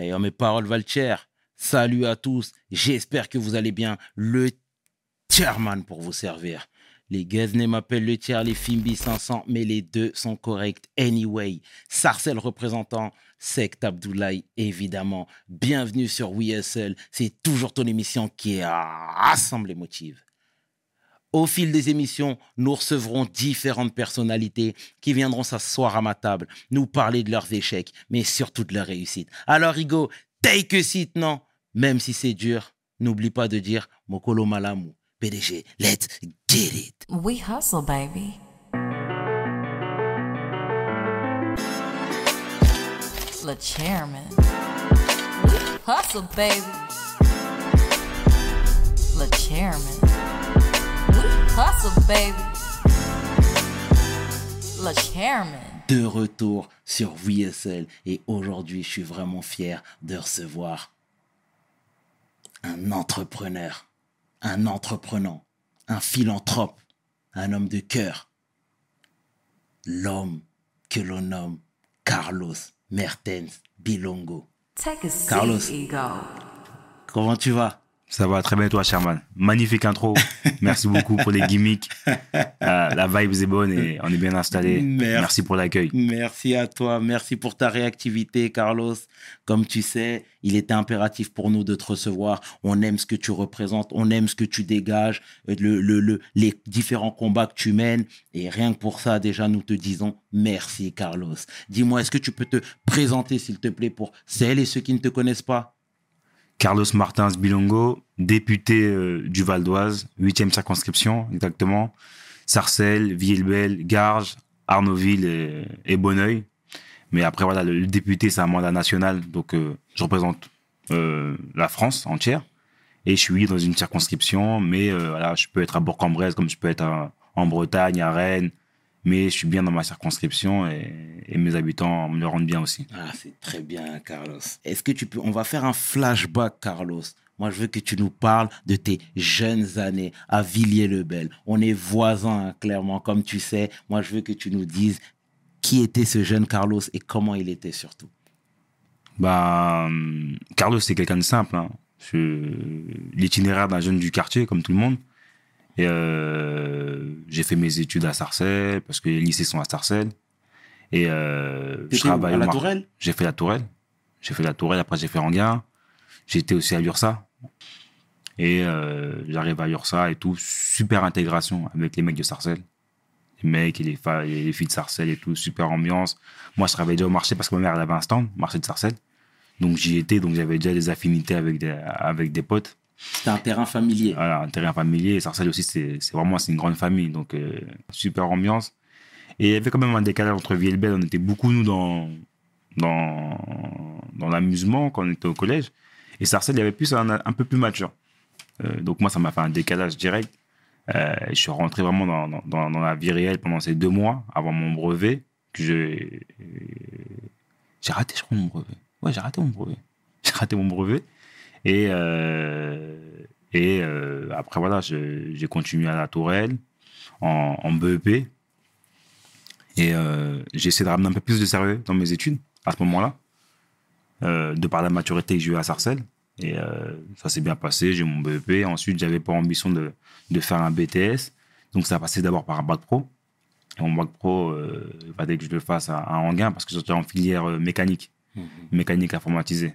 Et mes paroles valent cher. Salut à tous. J'espère que vous allez bien. Le chairman pour vous servir. Les Guesnay m'appellent le tiers, les Fimbi 500, mais les deux sont corrects anyway. Sarcel représentant, Sect Abdoulaye, évidemment. Bienvenue sur WeSL. C'est toujours ton émission qui rassemble les motifs. Au fil des émissions, nous recevrons différentes personnalités qui viendront s'asseoir à ma table, nous parler de leurs échecs, mais surtout de leurs réussites. Alors, Rigo, take a seat, non? Même si c'est dur, n'oublie pas de dire Mokolo Malamu. PDG, let's get it. We hustle, baby. Le chairman. Hustle, baby. Le chairman. We hustle, baby. Le chairman. De retour sur VSL et aujourd'hui, je suis vraiment fier de recevoir un entrepreneur un entreprenant, un philanthrope, un homme de cœur. L'homme que l'on nomme Carlos Mertens Bilongo. Carlos, comment tu vas? Ça va très bien toi, Sherman. Magnifique intro. Merci beaucoup pour les gimmicks. Euh, la vibe est bonne et on est bien installé. Merci, pour l'accueil. Merci à toi. Merci pour ta réactivité, Carlos. Comme tu sais, il était impératif pour nous de te recevoir. On aime ce que tu représentes. On aime ce que tu dégages. Euh, le, le, les différents combats que tu mènes. Et rien que pour ça, déjà, nous te disons merci, Carlos. Dis-moi, est-ce que tu peux te présenter, s'il te plaît, pour celles et ceux qui ne te connaissent pas? Carlos Martins Bilongo, député euh, du Val d'Oise, 8e circonscription exactement, Sarcelles, Villebel, Garges, Arnaudville et, Bonneuil. Mais après, voilà, le, député, c'est un mandat national, donc euh, je représente euh, la France entière. Et je suis dans une circonscription, mais voilà, je peux être à Bourg-en-Bresse, comme je peux être en Bretagne, à Rennes, mais je suis bien dans ma circonscription et, mes habitants me le rendent bien aussi. Ah, c'est très bien, Carlos. Est-ce que tu peux, on va faire un flashback, Carlos. Moi, je veux que tu nous parles de tes jeunes années à Villiers-le-Bel. On est voisins, hein, clairement, comme tu sais. Moi, je veux que tu nous dises qui était ce jeune Carlos et comment il était surtout. Bah, Carlos, c'est quelqu'un de simple. Hein. L'itinéraire d'un jeune du quartier, comme tout le monde. Et euh, j'ai fait mes études à Sarcelles, parce que les lycées sont à Sarcelles. Et euh, je travaille à la Tourelle? J'ai fait la Tourelle. J'ai fait la Tourelle, après j'ai fait Anguin. J'étais aussi à l'URSA. Et euh, j'arrive à l'URSA et tout. Super intégration avec les mecs de Sarcelles. Les mecs et les, les filles de Sarcelles et tout. Super ambiance. Moi, je travaillais déjà au marché parce que ma mère elle avait un stand, marché de Sarcelles. Donc j'y étais, donc j'avais déjà des affinités avec des, avec des potes. C'était un terrain familier. Voilà, un terrain familier. Sarcelles aussi, c'est vraiment une grande famille. Donc, euh, super ambiance. Et il y avait quand même un décalage entre Belle. On était beaucoup, nous, dans, dans, dans l'amusement quand on était au collège. Et Sarcelles, il y avait plus un, un peu plus mature. Euh, donc, moi, ça m'a fait un décalage direct. Euh, je suis rentré vraiment dans, dans, dans, la vie réelle pendant ces deux mois avant mon brevet. que J'ai raté, je crois, mon brevet. Ouais, j'ai raté mon brevet. J'ai raté mon brevet. Et, euh, et euh, après, voilà, j'ai continué à la Tourelle en, BEP. Et euh, j'ai essayé de ramener un peu plus de sérieux dans mes études à ce moment-là, de par la maturité que j'ai eu à Sarcelles. Et ça s'est bien passé, j'ai mon BEP. Ensuite, j'avais pas ambition de, de, faire un BTS. Donc, ça a passé d'abord par un bac pro. Et mon bac pro, il que je le fasse à, à parce que j'étais en filière mécanique, mmh. mécanique informatisée.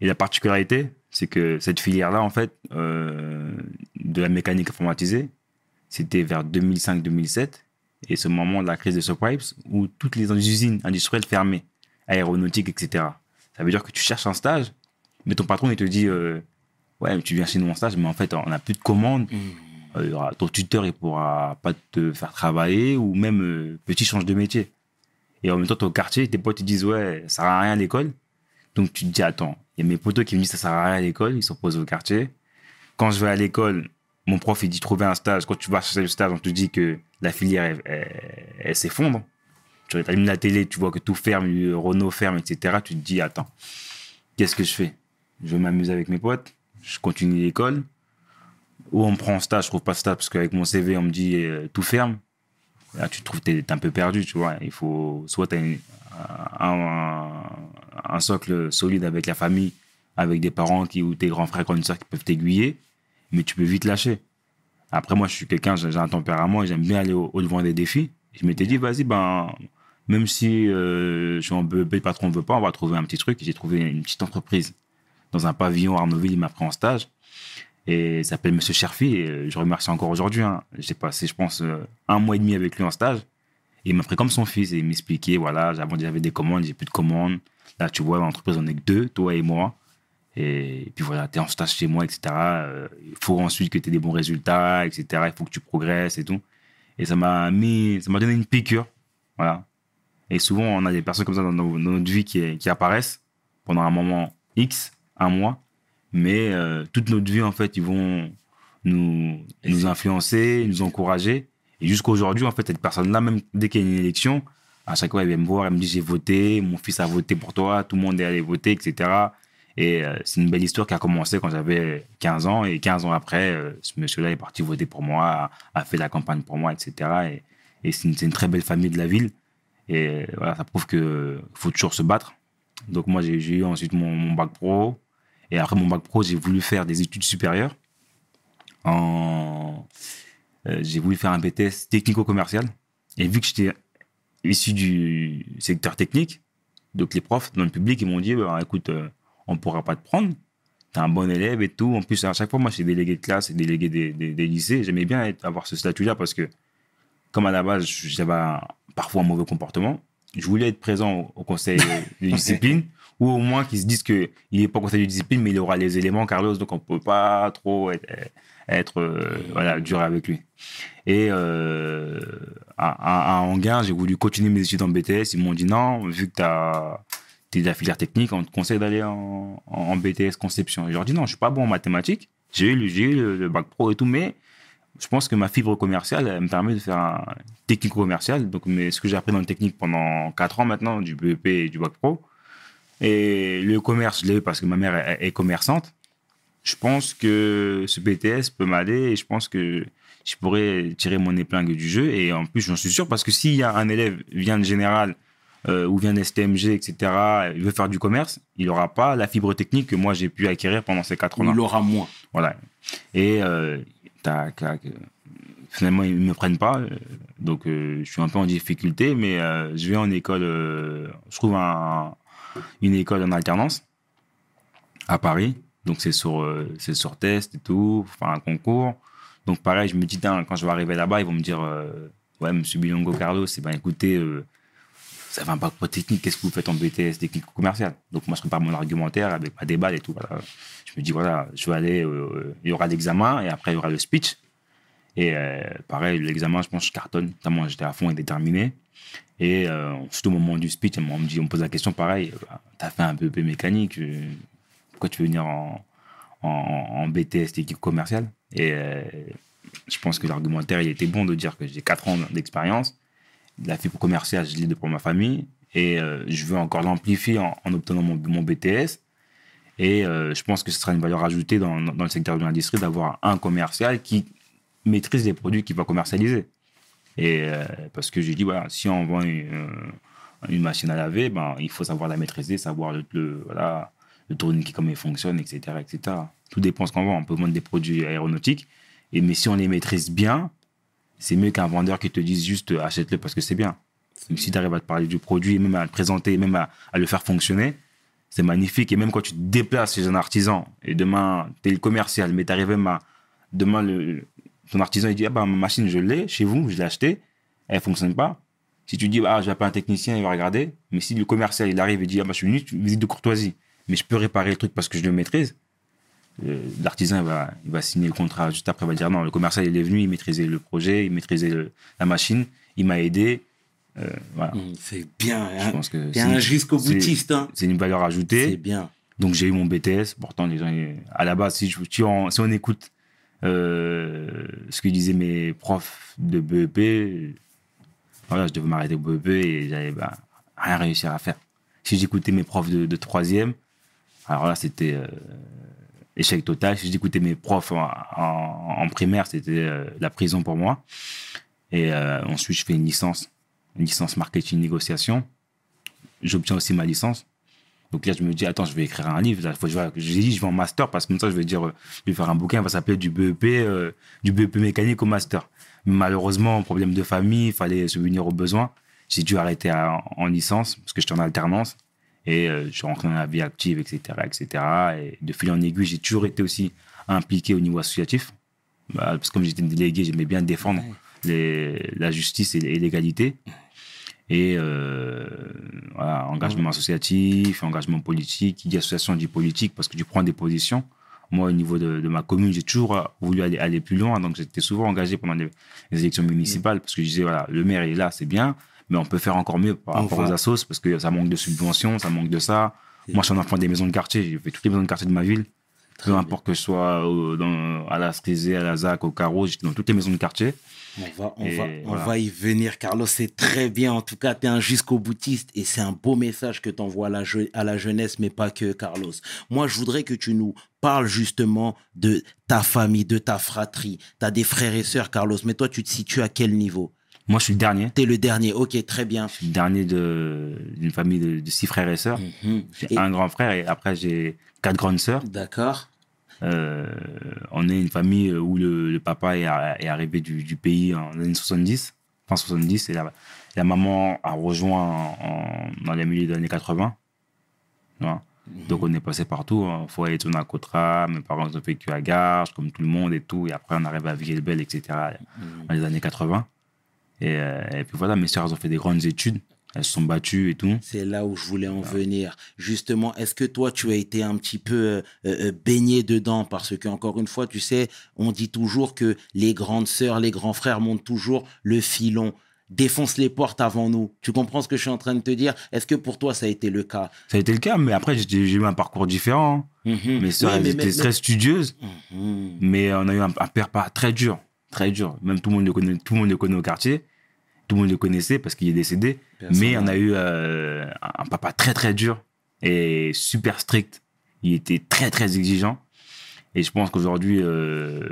Et la particularité, c'est que cette filière-là, en fait, euh, de la mécanique informatisée, c'était vers 2005-2007, et ce moment de la crise des subprimes, où toutes les usines industrielles fermaient, aéronautiques, etc. Ça veut dire que tu cherches un stage, mais ton patron, il te dit, euh, ouais, tu viens chez nous en stage, mais en fait, on n'a plus de commandes. Mmh. Euh, ton tuteur, il pourra pas te faire travailler, ou même, petit change de métier. Et en même temps, au quartier, tes potes, te disent, ouais, ça sert à rien à l'école. Donc, tu te dis, attends, il y a mes potos qui me disent ça sert à rien à l'école, ils sont posés au quartier. Quand je vais à l'école, mon prof, il dit trouver un stage. Quand tu vas chercher le stage, on te dit que la filière, elle, s'effondre. Tu allumes la télé, tu vois que tout ferme, Renault ferme, etc. Tu te dis, attends, qu'est-ce que je fais? Je veux m'amuser avec mes potes, je continue l'école. Ou on me prend un stage, je trouve pas de stage parce qu'avec mon CV, on me dit euh, tout ferme. Là, tu te trouves, t'es un peu perdu, tu vois. Il faut, soit tu as un, un socle solide avec la famille, avec des parents qui, ou tes grands frères, grandes soeurs qui peuvent t'aiguiller, mais tu peux vite lâcher. Après, moi, je suis quelqu'un, j'ai un tempérament j'aime bien aller au, au devant des défis. Je m'étais dit, vas-y, ben, même si euh, je suis en BEP, le patron ne veut pas, on va trouver un petit truc. J'ai trouvé une petite entreprise dans un pavillon à Arnaudville, il m'a pris en stage. Et il s'appelle Monsieur Cherfi, et euh, je remercie encore aujourd'hui. hein. J'ai passé, je pense, euh, un mois et demi avec lui en stage. Et il m'a pris comme son fils et il m'expliquait, voilà, j'avais des commandes, j'ai plus de commandes. Là, tu vois, l'entreprise, on est que deux, toi et moi. Et puis voilà, tu es en stage chez moi, etc. Euh, Il faut ensuite que tu aies des bons résultats, etc. Il faut que tu progresses et tout. Et ça m'a mis, ça m'a donné une piqûre. Voilà. Et souvent, on a des personnes comme ça dans, notre vie qui apparaissent pendant un moment X, un mois. Mais euh, toute notre vie, en fait, ils vont nous, nous influencer, nous encourager. Et jusqu'à aujourd'hui, en fait, cette personne-là, même dès qu'il y a une élection, à chaque fois, elle vient me voir, elle me dit j'ai voté, mon fils a voté pour toi, tout le monde est allé voter, etc. Et euh, c'est une belle histoire qui a commencé quand j'avais 15 ans. Et 15 ans après, euh, ce monsieur-là est parti voter pour moi, a, a fait la campagne pour moi, etc. Et, c'est une, très belle famille de la ville. Et voilà, ça prouve qu'il faut toujours se battre. Donc moi, j'ai eu ensuite mon bac pro. Et après mon bac pro, j'ai voulu faire des études supérieures. En... euh, j'ai voulu faire un BTS technico-commercial. Et vu que j'étais issu du secteur technique, donc les profs dans le public, ils m'ont dit, bah, écoute, euh, on ne pourra pas te prendre. T'es un bon élève et tout. En plus, à chaque fois, moi, j'étais délégué de classe et délégué des, des- des lycées. J'aimais bien être- avoir ce statut-là parce que, comme à la base, j'avais parfois un mauvais comportement, je voulais être présent au, au conseil de discipline ou au moins qu'ils se disent qu'il n'est pas conseil de discipline, mais il aura les éléments, Carlos, donc on ne peut pas trop être, être, euh, voilà, dur avec lui. Et euh, à, à, Anguin, j'ai voulu continuer mes études en BTS. Ils m'ont dit non, vu que tu as de la filière technique, on te conseille d'aller en, en, BTS conception. Et je leur dis non, je suis pas bon en mathématiques. J'ai eu, eu le, le bac pro et tout, mais je pense que ma fibre commerciale, elle me permet de faire un technico-commercial. Donc, mais ce que j'ai appris dans le technique pendant 4 ans maintenant, du BEP et du bac pro. Et le commerce, je l'ai parce que ma mère est, est commerçante. Je pense que ce BTS peut m'aller et je pense que je pourrais tirer mon épingle du jeu. Et en plus, j'en suis sûr parce que s'il y a un élève vient de général euh, ou vient d'STMG, etc., il veut faire du commerce, il n'aura pas la fibre technique que moi j'ai pu acquérir pendant ces 4 ans. Il aura moins. Voilà. Et euh, tac, tac, euh, finalement, ils ne me prennent pas. donc, euh, je suis un peu en difficulté, mais je vais en école. je trouve un- une école en alternance à Paris. Donc, c'est sur, euh, c'est sur test et tout, faut faire un concours. Donc, pareil, je me dis, quand je vais arriver là-bas, ils vont me dire euh, Ouais, monsieur Bilongo Carlos, eh ben, écoutez, euh, ça va un bac technique, qu'est-ce que vous faites en BTS technique commercial Donc, moi, je prépare mon argumentaire avec ma déballe et tout. Voilà. Je me dis, voilà, je vais aller, euh, il y aura l'examen et après, il y aura le speech. Et pareil, l'examen, je pense je cartonne, tellement j'étais à fond et déterminé. Et euh, surtout au moment du speech, on me, dit, on me pose la question pareil, bah, t'as fait un BEP mécanique, euh, pourquoi tu veux venir en, en, en BTS technique commerciale Et euh, je pense que l'argumentaire, il était bon de dire que j'ai 4 ans d'expérience. La fibre commerciale, je l'ai de pour ma famille. Et euh, je veux encore l'amplifier en, en obtenant mon, BTS. Et euh, je pense que ce sera une valeur ajoutée dans le secteur de l'industrie d'avoir un commercial qui maîtrise les produits qu'il va commercialiser. Et euh, parce que j'ai dit, voilà, si on vend une, euh, une machine à laver, ben, il faut savoir la maîtriser, savoir le, le, voilà, le tourniquet, comment il fonctionne, etc., etc. Tout dépend ce qu'on vend. On peut vendre des produits aéronautiques, et, mais si on les maîtrise bien, c'est mieux qu'un vendeur qui te dise juste euh, achète-le parce que c'est bien. Donc, si tu arrives à te parler du produit, même à le présenter, même à, à le faire fonctionner, c'est magnifique. Et même quand tu te déplaces chez un artisan, et demain, tu es le commercial, mais tu arrives même à. Demain, le, ton artisan, il dit Ah bah, ma machine, je l'ai chez vous, je l'ai achetée, elle ne fonctionne pas. Si tu dis Ah, je vais appeler un technicien, il va regarder. Mais si le commercial, il arrive et dit Ah bah, je suis venu, visite de courtoisie, mais je peux réparer le truc parce que je le maîtrise, euh, l'artisan, il va, il va signer le contrat juste après, il va dire Non, le commercial, il est venu, il maîtrisait le projet, il maîtrisait le- la machine, il m'a aidé. Euh, voilà. Hum, C'est bien. Je Hein. pense que c'est- un jusqu'au boutiste. Hein. C'est une valeur ajoutée. C'est bien. Donc j'ai eu mon BTS. Pourtant, les gens, à la base, si, je- si on, si on écoute euh, ce que disaient mes profs de BEP, voilà, je devais m'arrêter au BEP et j'avais bah, rien réussi à faire. Si j'écoutais mes profs de, troisième, alors là, c'était euh, échec total. Si j'écoutais mes profs en, primaire, c'était euh, la prison pour moi. Et ensuite, je fais une licence, une licence marketing négociation. J'obtiens aussi ma licence Donc là, je me dis, attends, je vais écrire un livre. Là, faut que je vais, j'ai dit, je vais en master parce que comme ça, je vais dire, je vais faire un bouquin, il va s'appeler du BEP, euh, du BEP mécanique au master. Malheureusement, problème de famille, il fallait subvenir aux besoins. J'ai dû arrêter à- en licence parce que j'étais en alternance et euh, je suis rentré dans la vie active, etc., etc. Et de fil en aiguille, j'ai toujours été aussi impliqué au niveau associatif. Bah, parce que comme j'étais délégué, j'aimais bien défendre les- la justice et l'égalité. Et euh, voilà, engagement associatif, engagement politique. Qui dit association dit politique parce que tu prends des positions. Moi, au niveau de, de ma commune, j'ai toujours voulu aller, aller plus loin. Donc, j'étais souvent engagé pendant les, les élections municipales parce que je disais, voilà, le maire est là, c'est bien, mais on peut faire encore mieux par rapport aux assos parce que ça manque de subventions, ça manque de ça. Moi, je suis un enfant des maisons de quartier. J'ai fait toutes les maisons de quartier de ma ville. Peu importe que sois au- dans, à la Strizé, à la ZAC, au Carreau, dans toutes les maisons de quartier. On va, on va, on va y venir, Carlos. C'est très bien. En tout cas, tu es un jusqu'au boutiste et c'est un beau message que tu envoies à la, je- à la jeunesse, mais pas que, Carlos. Moi, je voudrais que tu nous parles justement de ta famille, de ta fratrie. Tu as des frères et sœurs, Carlos, mais toi, tu te situes à quel niveau? Moi, je suis le dernier. Tu es le dernier. Ok, très bien. Je suis le dernier de- d'une famille de, de six frères et sœurs. Mhm. J'ai un grand frère et après, j'ai quatre grandes sœurs. D'accord. Euh, on est une famille où le, le papa est, ar- est arrivé du, du pays en années 70, fin 70, et la, la maman a rejoint en- en- dans les milieux des années 80. tu vois? Donc on est passé partout. Hein. Foyer de à Cotra, mes parents ont vécu à Garges, comme tout le monde et tout. Et après, on arrive à Villebel, etc. dans les années 80. Et, euh, et puis voilà, mes elles ont fait des grandes études. Elles se sont battues et tout. C'est là où je voulais en venir. Justement, est-ce que toi, tu as été un petit peu euh, euh, baigné dedans? Parce que, encore une fois, tu sais, on dit toujours que les grandes sœurs, les grands frères montent toujours le filon, défoncent les portes avant nous. Tu comprends ce que je suis en train de te dire? Est-ce que pour toi, ça a été le cas? Ça a été le cas, mais après, j'ai eu un parcours différent. Mhm. Mes elles mais- étaient mais- très studieuses. Mhm. Mais on a eu un, un père pas très dur, très dur. Même tout le monde le connaît, tout le monde le connaît au quartier. Tout le monde le connaissait parce qu'il est décédé. Mais on a eu euh, un papa très très dur et super strict. Il était très très exigeant. Et je pense qu'aujourd'hui, euh,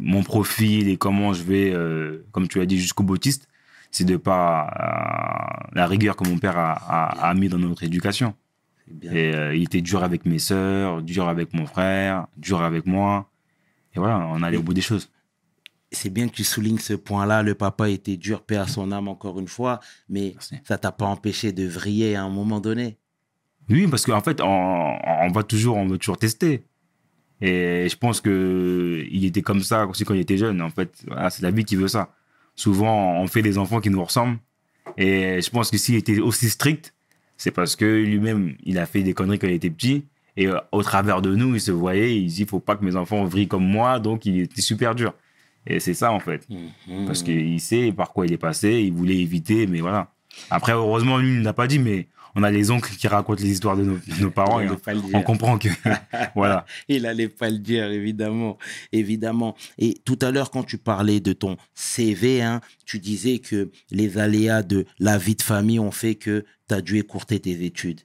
mon profil et comment je vais, euh, comme tu as dit, jusqu'au boutiste, c'est de pas la rigueur que mon père a, a- a mis dans notre éducation. Bien. Et euh, il était dur avec mes sœurs, dur avec mon frère, dur avec moi. Et voilà, on allait au bout des choses. C'est bien que tu soulignes ce point-là. Le papa était dur, paix à son âme, encore une fois. Mais Merci. ça t'a pas empêché de vriller à un moment donné. Oui, parce qu'en fait, on, on va toujours, on veut toujours tester. Et je pense que il était comme ça aussi quand il était jeune. En fait, voilà, c'est la vie qui veut ça. Souvent, on fait des enfants qui nous ressemblent. Et je pense que s'il était aussi strict, c'est parce que lui-même, il a fait des conneries quand il était petit. Et euh, au travers de nous, il se voyait, il dit, faut pas que mes enfants vrillent comme moi. Donc, il était super dur. Et c'est ça, en fait. Mhm. Parce qu'il sait par quoi il est passé, il voulait éviter, mais voilà. Après, heureusement, lui, il n'a pas dit, mais on a les oncles qui racontent les histoires de nos, de nos parents Il et on, pas le on comprend que. voilà. Il allait pas le dire, évidemment. Évidemment. Et tout à l'heure, quand tu parlais de ton CV, hein, tu disais que les aléas de la vie de famille ont fait que tu as dû écourter tes études.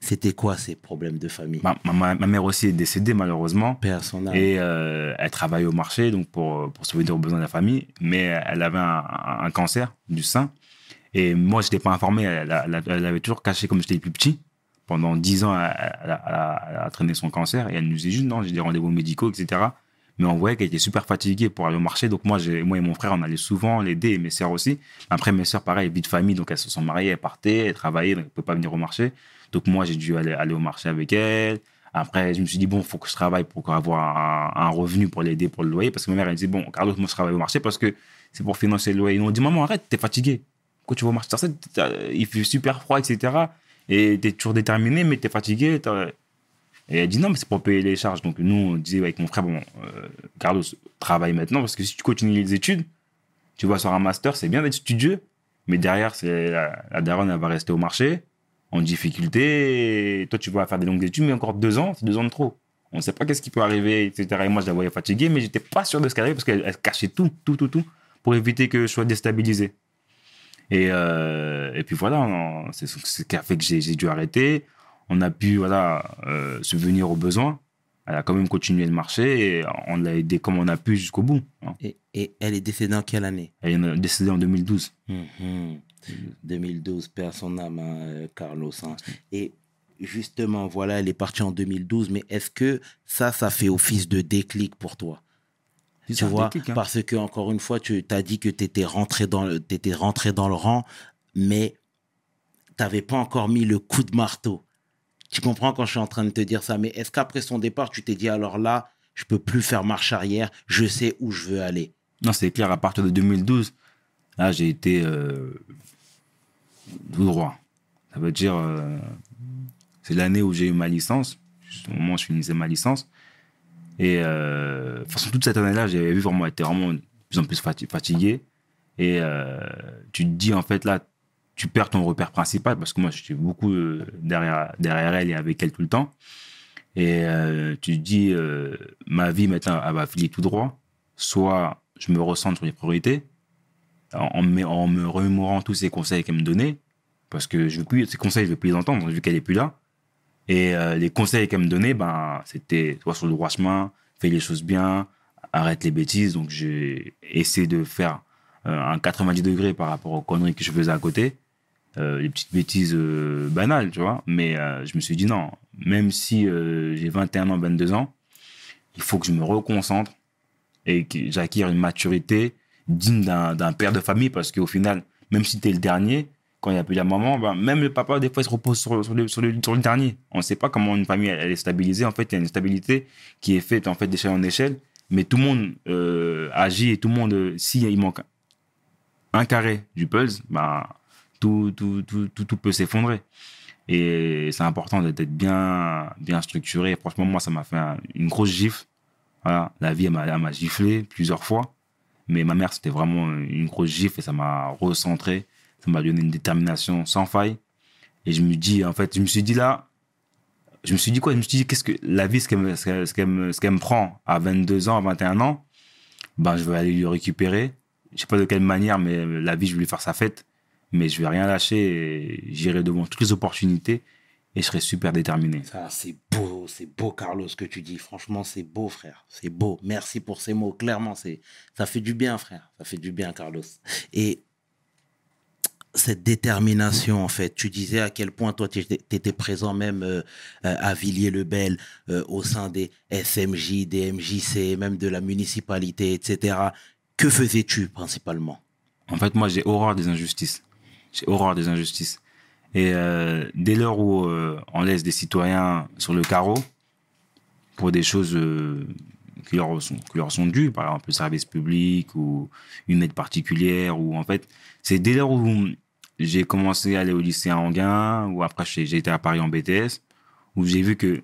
C'était quoi ces problèmes de famille? Ma, ma, ma mère aussi est décédée, malheureusement. Père son âme. Et euh, elle travaille au marché donc pour, pour subvenir aux besoins de la famille, mais elle avait un, un cancer du sein. Et moi, je n'étais pas informé. Elle, elle- elle avait toujours caché comme j'étais le plus petit. Pendant dix ans, elle, elle a- traîné son cancer et elle nous disait juste non, j'ai des rendez-vous médicaux, etc. Mais on voyait qu'elle était super fatiguée pour aller au marché. Donc moi, j'ai- moi et mon frère, on allait souvent l'aider et mes sœurs aussi. Après, mes sœurs, pareil, vie de famille, donc elles se sont mariées, elles partaient, elles travaillaient, donc elles ne pouvaient pas venir au marché. Donc moi, j'ai dû aller, aller au marché avec elles. Après, je me suis dit, bon, il faut que je travaille pour avoir un, revenu pour l'aider pour le loyer. Parce que ma mère, elle disait, bon, Carlos, moi, je travaille au marché parce que c'est pour financer le loyer. Ils m'ont dit, maman, arrête, t'es fatigué. Pourquoi tu vas au marché? Il fait super froid, etc. Et t'es toujours déterminé, mais t'es fatigué. Et elle dit, non, mais c'est pour payer les charges. Donc nous, on disait avec mon frère, bon, euh, Carlos, travaille maintenant parce que si tu continues les études, tu vas sur un master, c'est bien d'être studieux, mais derrière, c'est la, la daronne, elle va rester au marché en difficulté. Toi, tu vas faire des longues études, mais encore deux ans, c'est deux ans de trop. On ne sait pas qu'est-ce qui peut arriver, etc. Et moi, je la voyais fatiguée, mais j'étais pas sûr de ce qu'elle arrivait parce qu'elle elle cachait tout, tout, tout, tout, pour éviter que je sois déstabilisé. Et, euh, puis voilà, c'est ce qui a fait que j'ai j'ai dû arrêter. On a pu voilà, euh, subvenir aux besoins. Elle a quand même continué le marché et on l'a aidé comme on a pu jusqu'au bout. hein. Et, et elle est décédée en quelle année? Elle est décédée en 2012. Mhm. 2012, père son âme, hein, euh, Carlos. hein. Et justement, voilà, elle est partie en 2012, mais est-ce que ça, ça fait office de déclic pour toi? Tu vois, déclic, parce que, encore une fois, tu as dit que tu étais rentré dans le, t'étais rentré dans le rang, mais tu n'avais pas encore mis le coup de marteau. Tu comprends quand je suis en train de te dire ça, mais est-ce qu'après son départ, tu t'es dit, alors là, je peux plus faire marche arrière, je sais où je veux aller? Non, c'est clair, à partir de 2012, là, j'ai été euh, tout droit. Ça veut dire, euh, c'est l'année où j'ai eu ma licence, au moment où je finissais ma licence. Et euh, de toute cette année-là, j'avais vu vraiment, été vraiment de plus en plus fati- fatigué. Et tu te dis, en fait, là, tu perds ton repère principal, parce que moi, j'étais beaucoup euh, derrière, derrière elle et avec elle tout le temps. Et euh, tu te dis, euh, ma vie maintenant, elle va filer tout droit. Soit je me recentre sur les priorités, en, me, remémorant tous ces conseils qu'elle me donnait, parce que je veux plus, ces conseils, je veux plus les entendre, vu qu'elle est plus là. Et les conseils qu'elle me donnait, ben, c'était, soit sur le droit chemin, fais les choses bien, arrête les bêtises. Donc, j'ai essayé de faire un 90 degrés par rapport aux conneries que je faisais à côté. Euh, les petites bêtises euh, banales, tu vois. Mais euh, je me suis dit non, même si euh, j'ai 21 ans, 22 ans, il faut que je me reconcentre et que j'acquière une maturité digne d'un père de famille parce qu'au final, même si tu es le dernier, quand il n'y a plus la maman, ben, même le papa, des fois, il se repose sur, le, dernier. On ne sait pas comment une famille elle, est stabilisée. En fait, il y a une stabilité qui est faite en fait, d'échelle en échelle, mais tout le monde agit et tout le monde, s'il il manque un carré du puzzle, ben, tout, tout, tout, tout, peut s'effondrer. Et c'est important d'être bien, bien structuré. Franchement, moi, ça m'a fait un- une grosse gifle. La vie, elle m'a giflé plusieurs fois. Mais ma mère, c'était vraiment une grosse gifle et ça m'a recentré. Ça m'a donné une détermination sans faille. Et je me dis, en fait, je me suis dit là, je me suis dit quoi? Je me suis dit, qu'est-ce que la vie, ce qu'elle me, ce qu'elle- qu'elle me, prend à 22 ans, à 21 ans, ben, je vais aller lui récupérer. Je sais pas de quelle manière, mais la vie, je vais lui faire sa fête. Mais je vais rien lâcher j'irai devant toutes les opportunités et je serai super déterminé. Ça, c'est beau, c'est beau, Carlos, ce que tu dis. Franchement, c'est beau, frère. C'est beau. Merci pour ces mots. Clairement, c'est, ça fait du bien, frère. Ça fait du bien, Carlos. Et cette détermination, en fait, tu disais à quel point toi, tu étais présent même euh, à Villiers-le-Bel, euh, au sein des SMJ, des MJC, même de la municipalité, etc. Que faisais-tu principalement? En fait, moi, j'ai horreur des injustices. J'ai horreur des injustices. Et euh, dès lors où euh, on laisse des citoyens sur le carreau pour des choses euh, qui, leur sont, dues, par exemple le service public ou une aide particulière, ou en fait, c'est dès lors où j'ai commencé à aller au lycée à Anguin, ou après j'ai été à Paris en BTS, où j'ai vu que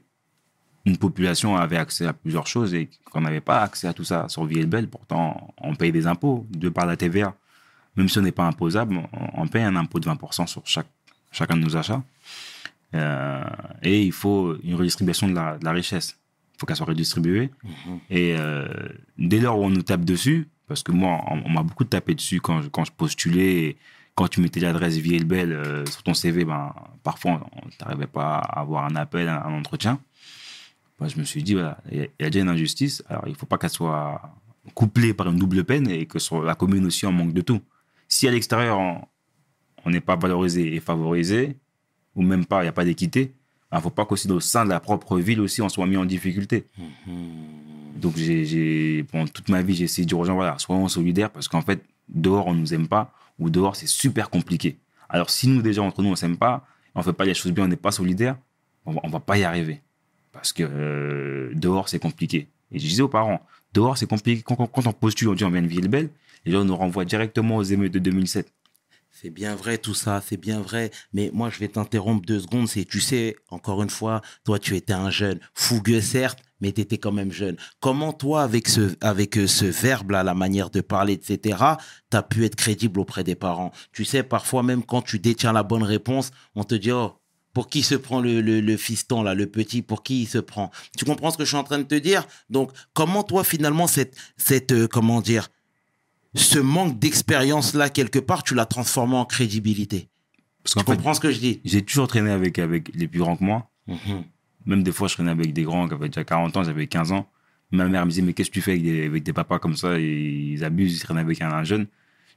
une population avait accès à plusieurs choses et qu'on n'avait pas accès à tout ça sur Villebel. Pourtant, on paye des impôts de par la TVA. Même si on n'est pas imposable, on, on paye un impôt de 20% sur chaque, chacun de nos achats. Euh, et il faut une redistribution de la, de la richesse. Il faut qu'elle soit redistribuée. Et euh, dès lors où on nous tape dessus, parce que moi, on, on m'a beaucoup tapé dessus quand je, quand je postulais, quand tu mettais l'adresse Villebel euh, sur ton CV, ben, parfois, on n'arrivait pas à avoir un appel, un, un entretien. Moi, je me suis dit, voilà, il y, a- il y a déjà une injustice, alors il ne faut pas qu'elle soit couplée par une double peine et que sur la commune aussi, on manque de tout. Si à l'extérieur, on- n'est pas valorisé et favorisé, ou même pas, il n'y a pas d'équité, il ne faut pas qu'aussi au sein de la propre ville aussi, on soit mis en difficulté. Donc, j'ai, pendant toute ma vie, j'ai essayé de dire aux gens, voilà, soyons solidaires parce qu'en fait, dehors, on ne nous aime pas ou dehors, c'est super compliqué. Alors, si nous, déjà, entre nous, on ne s'aime pas, on ne fait pas les choses bien, on n'est pas solidaire, on ne va pas y arriver. Parce que euh, dehors, c'est compliqué. Et je disais aux parents, dehors, c'est compliqué. Quand, quand- quand on postule, on dit on vient de Villebel, les gens nous renvoient directement aux émeutes de 2007. C'est bien vrai tout ça, c'est bien vrai. Mais moi, je vais t'interrompre deux secondes. Tu sais, encore une fois, toi, tu étais un jeune, fougueux certes, mais tu étais quand même jeune. Comment toi, avec ce, avec euh, ce verbe-là, la manière de parler, etc., tu as pu être crédible auprès des parents? Tu sais, parfois même quand tu détiens la bonne réponse, on te dit, oh, pour qui se prend le, le, le fiston, là, le petit, pour qui il se prend? Tu comprends ce que je suis en train de te dire? Donc, comment toi, finalement, cette, cette euh, comment dire, ce manque d'expérience-là, quelque part, tu l'as transformé en crédibilité. Parce Tu fait, comprends ce que je dis? j'ai toujours traîné avec, avec les plus grands que moi. Mhm. Même des fois, je traînais avec des grands qui avaient déjà 40 ans, j'avais 15 ans. Ma mère me disait, mais qu'est-ce que tu fais avec des, avec des papas comme ça? Ils abusent, ils traînent avec un, un jeune.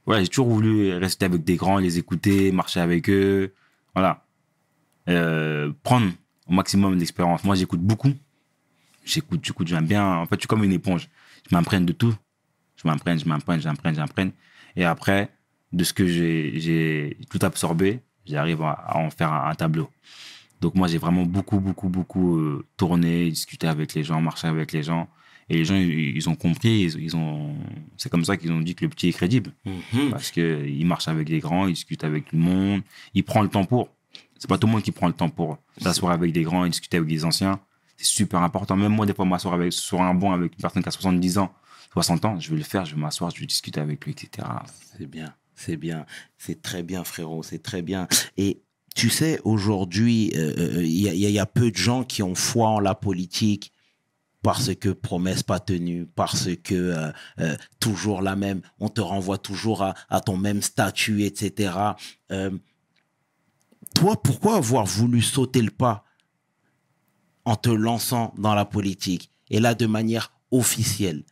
Voilà, j'ai toujours voulu rester avec des grands, les écouter, marcher avec eux. Voilà. Euh, prendre au maximum d'expérience. Moi, j'écoute beaucoup. J'écoute, j'écoute, j'aime bien. En fait, je suis comme une éponge. Je m'imprègne de tout. Je m'imprègne, je m'imprègne, j'imprègne, j'imprègne. Et après, de ce que j'ai, tout absorbé, j'arrive à, à en faire un, un tableau. Donc moi, j'ai vraiment beaucoup, beaucoup, beaucoup euh, tourné, discuté avec les gens, marché avec les gens. Et les gens, ils, ils ont compris, ils, ils ont, c'est comme ça qu'ils ont dit que le petit est crédible. Mhm. Parce que il marche avec les grands, il discute avec tout le monde, il prend le temps pour. C'est pas tout le monde qui prend le temps pour s'asseoir avec des grands et discuter avec des anciens. C'est super important. Même moi, des fois, m'asseoir avec, sur un banc avec une personne qui a 70 ans, 60 ans, je vais le faire, je vais m'asseoir, je vais discuter avec lui, etc. C'est bien, c'est bien, c'est très bien, frérot, c'est très bien. Et tu sais, aujourd'hui, euh, euh, il y, a- peu de gens qui ont foi en la politique parce que promesse pas tenue, parce que euh, toujours la même, on te renvoie toujours à, à ton même statut, etc. Toi, pourquoi avoir voulu sauter le pas en te lançant dans la politique et là de manière officielle?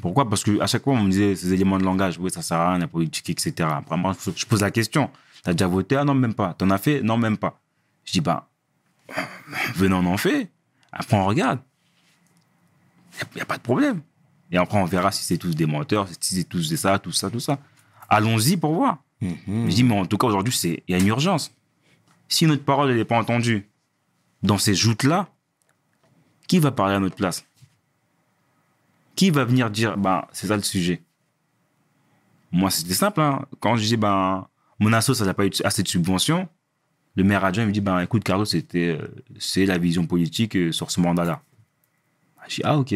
Pourquoi? Parce que à chaque fois, on me disait ces éléments de langage, oui, ça sert à rien, la politique, etc. Après, moi, je pose la question. T'as déjà voté? Ah non, même pas. T'en as fait? Non, même pas. Je dis, bah, venez, on en fait. Après, on regarde. Il n'y a, pas de problème. Et après, on verra si c'est tous des menteurs, si c'est tous des ça, tout ça, tout ça. Allons-y pour voir. Mhm. Je dis, mais en tout cas, aujourd'hui, il y a une urgence. Si notre parole n'est pas entendue dans ces joutes-là, qui va parler à notre place? Qui va venir dire, ben, c'est ça le sujet? Moi, c'était simple. hein. Quand je dis, ben, mon asso, ça n'a pas eu assez de subventions, le maire adjoint me dit, ben, écoute, Carlos, c'était, euh, c'est la vision politique euh, sur ce mandat-là. Je dis, ah, ok.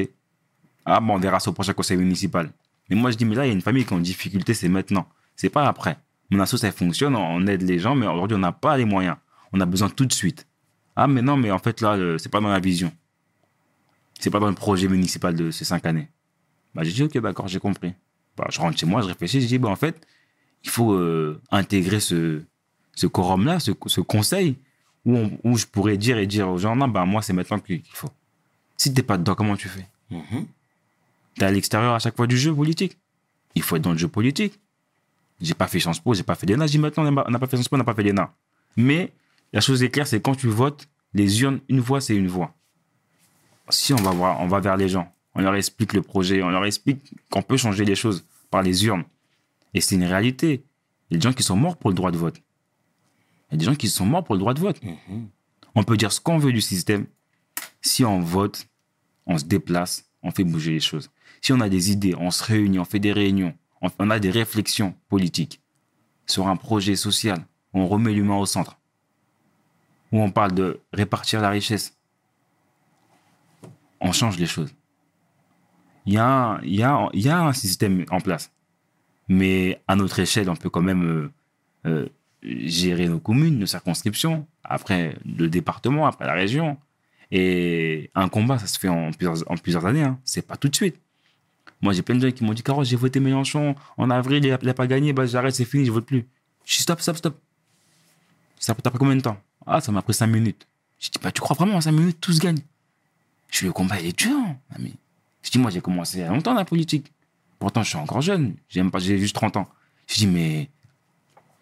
Ah, bon, on verra ça au prochain conseil municipal. Mais moi, je dis, mais là, il y a une famille qui est en difficulté, c'est maintenant. C'est pas après. Mon asso, ça fonctionne, on aide les gens, mais aujourd'hui, on n'a pas les moyens. On a besoin tout de suite. Ah, mais non, mais en fait, là, c'est pas dans la vision. C'est pas dans le projet municipal de ces cinq années. Bah, j'ai dit, ok, d'accord, j'ai compris. Bah, je rentre chez moi, je réfléchis, je dis, bah, en fait, il faut euh, intégrer ce, ce quorum-là, ce, ce conseil, où, on- où je pourrais dire et dire aux gens, non, bah, moi, c'est maintenant qu'il faut. Si t'es pas dedans, comment tu fais? Mhm. T'es à l'extérieur à chaque fois du jeu politique. Il faut être dans le jeu politique. J'ai pas fait Sciences Po, j'ai pas fait l'ENA. Je dis maintenant, on n'a- on n'a pas fait Sciences Po, on n'a pas fait l'ENA. Mais la chose est claire, c'est quand tu votes, les urnes, une voix, c'est une voix. Si on va, voir, on va vers les gens, on leur explique le projet, on leur explique qu'on peut changer les choses par les urnes. Et c'est une réalité. Il y a des gens qui sont morts pour le droit de vote. Il y a des gens qui sont morts pour le droit de vote. Mhm. On peut dire ce qu'on veut du système. Si on vote, on se déplace, on fait bouger les choses. Si on a des idées, on se réunit, on fait des réunions, on, on a des réflexions politiques sur un projet social, on remet l'humain au centre, où on parle de répartir la richesse, on change les choses. Il y a, un- système en place. Mais à notre échelle, on peut quand même euh, euh, gérer nos communes, nos circonscriptions, après le département, après la région. Et un combat, ça se fait en plusieurs, années. Hein. C'est pas tout de suite. Moi, j'ai plein de gens qui m'ont dit Caro, j'ai voté Mélenchon en avril, il a, il a pas gagné, bah, j'arrête, c'est fini, je vote plus. Je dis stop, stop, stop. Ça t'a pris combien de temps? Ah, ça m'a pris 5 minutes. Je dis bah, tu crois vraiment en 5 minutes, tout se gagne Je le combat, il est dur. ami. Je dis moi, j'ai commencé il y a longtemps la politique. Pourtant, je suis encore jeune. J'aime pas, j'ai juste 30 ans. Je dis mais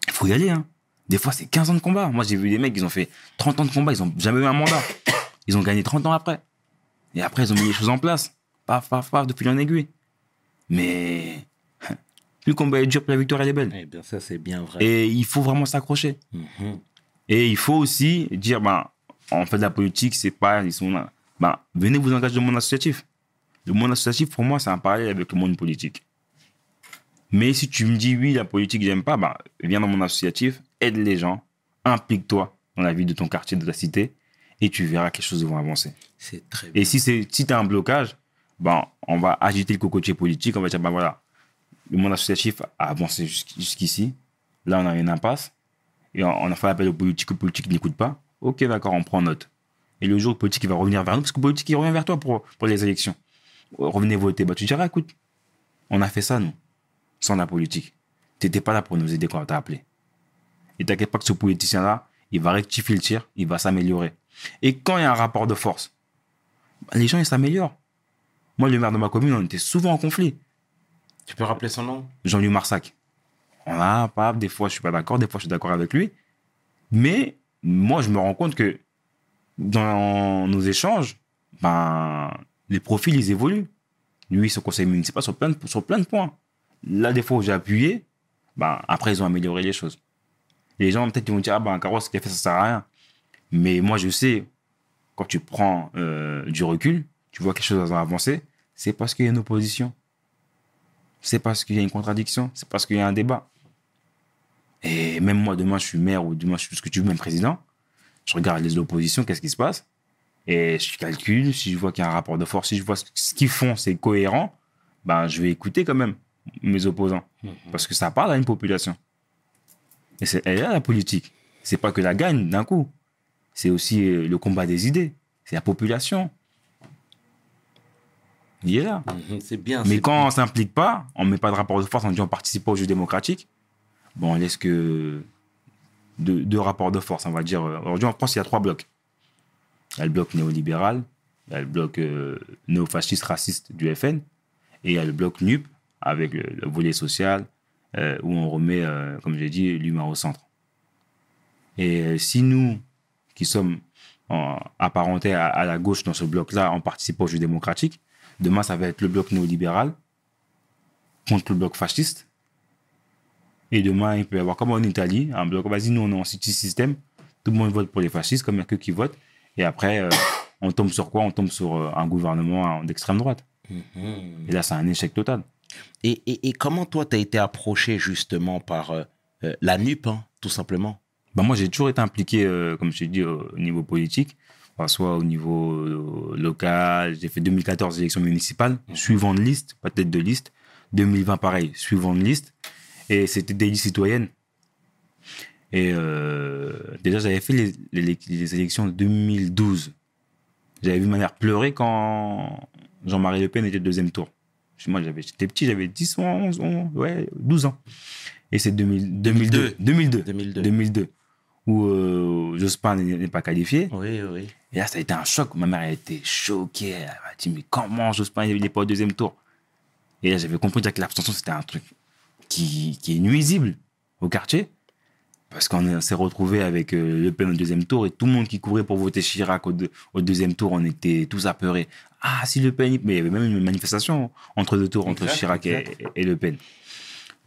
il faut y aller. Hein. Des fois, c'est 15 ans de combat. Moi, j'ai vu des mecs, ils ont fait 30 ans de combat, ils ont jamais eu un mandat. Ils ont gagné 30 ans après. Et après, ils ont mis les choses en place. Paf, paf, paf, de fil en aiguille. Mais plus le combat est dur, plus la victoire elle est belle. Eh bien, ça, c'est bien vrai. Et il faut vraiment s'accrocher. Mhm. Et il faut aussi dire, ben, on fait la politique, c'est pas, ils sont là. Ben, venez vous engager dans le monde associatif. Le monde associatif, pour moi, c'est un parallèle avec le monde politique. Mais si tu me dis, oui, la politique, j'aime pas, ben, viens dans mon associatif, aide les gens, implique-toi dans la vie de ton quartier, de ta cité, et tu verras que les choses vont avancer. C'est très bien. Et si c'est si t'as un blocage, ben, on va agiter le cocotier politique, on va dire, ben voilà, le monde associatif a avancé jusqu'- jusqu'ici, là on a une impasse, et on, on a fait appel aux politiques, le politique n'écoute pas, ok d'accord, on prend note. Et le jour où le politique il va revenir vers nous, parce que le politique il revient vers toi pour, pour les élections, revenez voter, bah tu diras, écoute, on a fait ça nous, sans la politique. T'étais pas là pour nous aider quand on t'a appelé. Et t'inquiète pas que ce politicien-là, il va rectifier le tir, il va s'améliorer. Et quand il y a un rapport de force, bah, les gens, ils s'améliorent. Moi, le maire de ma commune, on était souvent en conflit. Tu peux rappeler son nom? Jean-Louis Marsac. On a pas, des fois, je suis pas d'accord, des fois, je suis d'accord avec lui. Mais moi, je me rends compte que dans nos échanges, ben, les profils, ils évoluent. Lui, son conseil municipal sur plein de, sur plein de points. Là, des fois où j'ai appuyé, ben, après, ils ont amélioré les choses. Les gens, peut-être, ils vont dire, ah ben, Carlos, ce qu'il a fait, ça sert à rien. Mais moi, je sais, quand tu prends euh, du recul, tu vois quelque chose avancer, c'est parce qu'il y a une opposition. C'est parce qu'il y a une contradiction. C'est parce qu'il y a un débat. Et même moi, demain, je suis maire ou demain, je suis ce que tu veux, même président. Je regarde les oppositions, qu'est-ce qui se passe? Et je calcule, si je vois qu'il y a un rapport de force, si je vois ce qu'ils font, c'est cohérent, ben, je vais écouter quand même mes opposants. Parce que ça parle à une population. Et c'est elle la politique. C'est pas que la gagne d'un coup. C'est aussi euh, le combat des idées. C'est la population. Il est là. Mhm, C'est bien. Mais quand on s'implique pas, on met pas de rapport de force, on dit on participe pas au jeu démocratique, bon, on laisse que deux, deux rapports de force, on va dire. Aujourd'hui, en France, il y a trois blocs. Il y a le bloc néolibéral, il y a le bloc euh, néofasciste raciste du FN, et il y a le bloc NUP avec le, le volet social, euh, où on remet, euh, comme j'ai dit, l'humain au centre. Et euh, si nous, qui sommes en- apparentés à, à la gauche dans ce bloc-là, on participe au jeu démocratique, demain, ça va être le bloc néolibéral contre le bloc fasciste. Et demain, il peut y avoir, comme en Italie, un bloc, vas-y, nous, on est en city système, tout le monde vote pour les fascistes, comme il n'y a que qui votent. Et après, euh, on tombe sur quoi? On tombe sur euh, un gouvernement d'extrême droite. Mhm. Et là, c'est un échec total. Et, et, et comment toi, tu as été approché justement par euh, la NUP, hein, tout simplement? Bah, moi, j'ai toujours été impliqué, comme je t'ai dit, au niveau politique, soit au niveau local. J'ai fait 2014 élections municipales, suivant de liste, pas tête de liste. 2020, pareil, suivant de liste. Et c'était des listes citoyennes. Et euh, déjà, j'avais fait les, les- les élections de 2012. J'avais vu ma mère pleurer quand Jean-Marie Le Pen était deuxième tour. Moi, j'étais petit, j'avais 10, 11, 11, ouais, 12 ans. Et c'est 2000 2002. 2002. 2002. 2002. Où euh, Jospin n'est pas qualifié. Oui, oui. Et là, ça a été un choc. Ma mère a été choquée. Elle m'a dit, mais comment Jospin, il n'est pas au deuxième tour? Et là, j'avais compris que l'abstention, c'était un truc qui, qui est nuisible au quartier. Parce qu'on est- s'est retrouvé avec euh, Le Pen au deuxième tour et tout le monde qui courait pour voter Chirac au, deux- au deuxième tour, on était tous apeurés. Ah, si Le Pen. Mais il y avait même une manifestation entre deux tours, entre Exact, Chirac et, exact. et Le Pen.